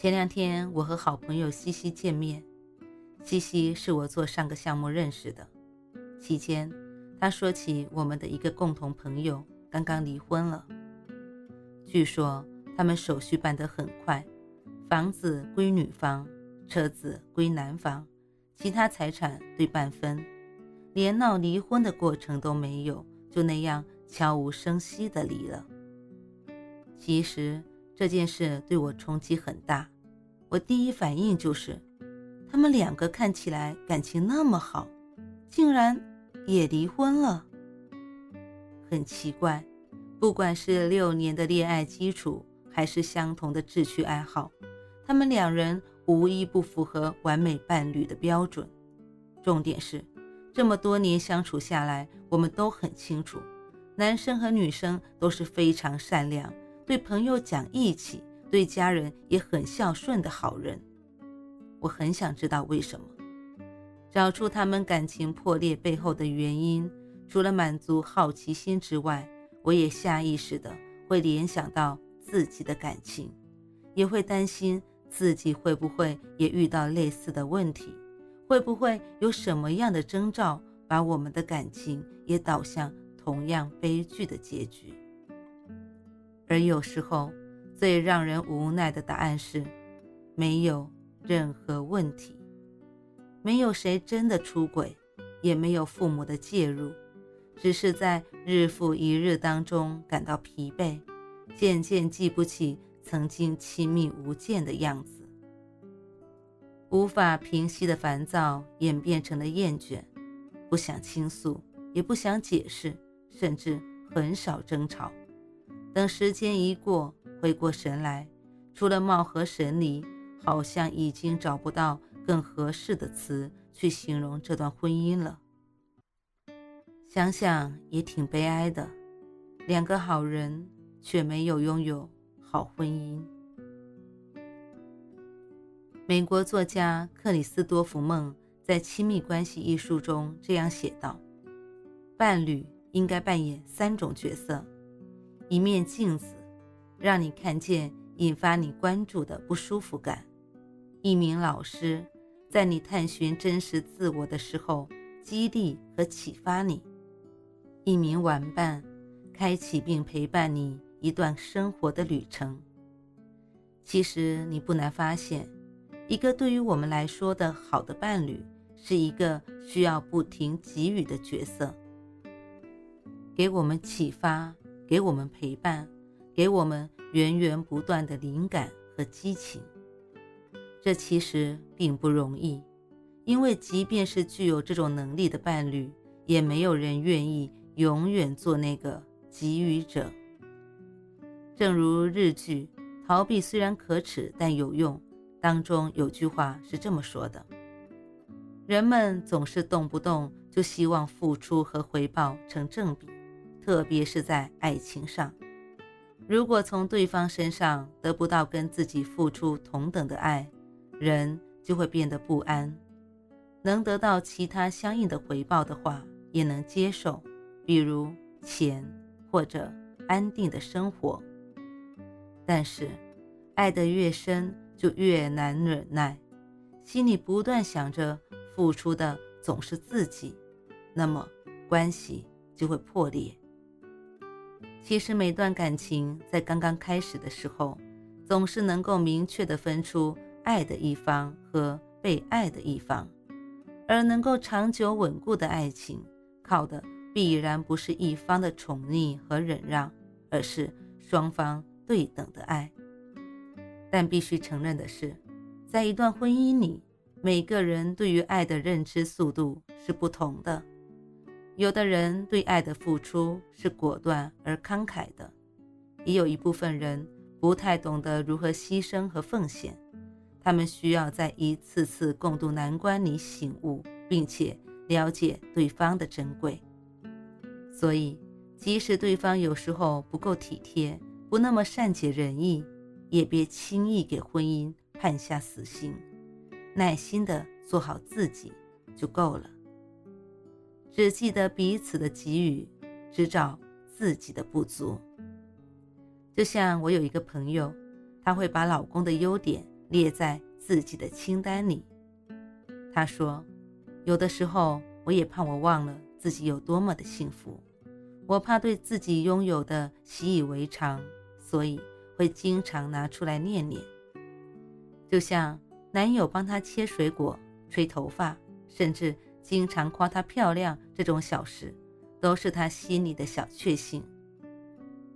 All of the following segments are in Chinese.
前两天我和好朋友西西见面，西西是我做上个项目认识的。期间，他说起我们的一个共同朋友刚刚离婚了。据说他们手续办得很快，房子归女方，车子归男方，其他财产对半分，连闹离婚的过程都没有，就那样悄无声息的离了。其实。这件事对我冲击很大，我第一反应就是，他们两个看起来感情那么好，竟然也离婚了。很奇怪，不管是六年的恋爱基础，还是相同的志趣爱好，他们两人无一不符合完美伴侣的标准。重点是，这么多年相处下来，我们都很清楚，男生和女生都是非常善良。对朋友讲义气，对家人也很孝顺的好人，我很想知道为什么，找出他们感情破裂背后的原因。除了满足好奇心之外，我也下意识的会联想到自己的感情，也会担心自己会不会也遇到类似的问题，会不会有什么样的征兆把我们的感情也导向同样悲剧的结局。而有时候，最让人无奈的答案是，没有任何问题，没有谁真的出轨，也没有父母的介入，只是在日复一日当中感到疲惫，渐渐记不起曾经亲密无间的样子，无法平息的烦躁演变成了厌倦，不想倾诉，也不想解释，甚至很少争吵。等时间一过，回过神来，除了貌合神离，好像已经找不到更合适的词去形容这段婚姻了。想想也挺悲哀的，两个好人却没有拥有好婚姻。美国作家克里斯多弗梦在《亲密关系》一书中这样写道：“伴侣应该扮演三种角色。”一面镜子，让你看见引发你关注的不舒服感；一名老师，在你探寻真实自我的时候，激励和启发你；一名玩伴，开启并陪伴你一段生活的旅程。其实你不难发现，一个对于我们来说的好的伴侣，是一个需要不停给予的角色，给我们启发。给我们陪伴，给我们源源不断的灵感和激情。这其实并不容易，因为即便是具有这种能力的伴侣，也没有人愿意永远做那个给予者。正如日剧《逃避虽然可耻但有用》当中有句话是这么说的：人们总是动不动就希望付出和回报成正比。特别是在爱情上，如果从对方身上得不到跟自己付出同等的爱，人就会变得不安。能得到其他相应的回报的话，也能接受，比如钱或者安定的生活。但是，爱得越深，就越难忍耐，心里不断想着付出的总是自己，那么关系就会破裂。其实每段感情在刚刚开始的时候，总是能够明确的分出爱的一方和被爱的一方，而能够长久稳固的爱情，靠的必然不是一方的宠溺和忍让，而是双方对等的爱。但必须承认的是，在一段婚姻里，每个人对于爱的认知速度是不同的。有的人对爱的付出是果断而慷慨的，也有一部分人不太懂得如何牺牲和奉献，他们需要在一次次共度难关里醒悟，并且了解对方的珍贵。所以，即使对方有时候不够体贴，不那么善解人意，也别轻易给婚姻判下死刑，耐心的做好自己就够了。只记得彼此的给予，只找自己的不足。就像我有一个朋友，她会把老公的优点列在自己的清单里。她说：“有的时候我也怕我忘了自己有多么的幸福，我怕对自己拥有的习以为常，所以会经常拿出来念念。就像男友帮她切水果、吹头发，甚至经常夸她漂亮这种小事，都是她心里的小确幸。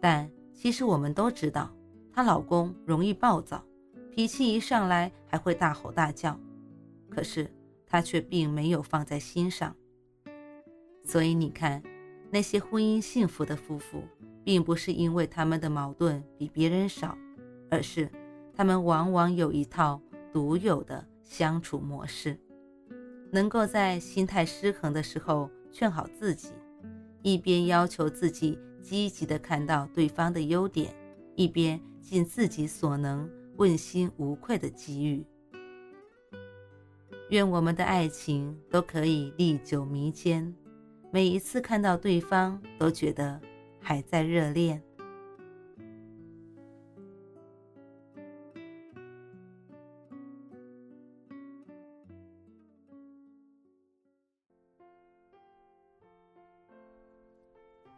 但……”其实我们都知道，她老公容易暴躁，脾气一上来还会大吼大叫，可是她却并没有放在心上。所以你看，那些婚姻幸福的夫妇，并不是因为他们的矛盾比别人少，而是他们往往有一套独有的相处模式，能够在心态失衡的时候劝好自己，一边要求自己。积极的看到对方的优点，一边尽自己所能，问心无愧的给予。愿我们的爱情都可以历久弥坚，每一次看到对方都觉得还在热恋。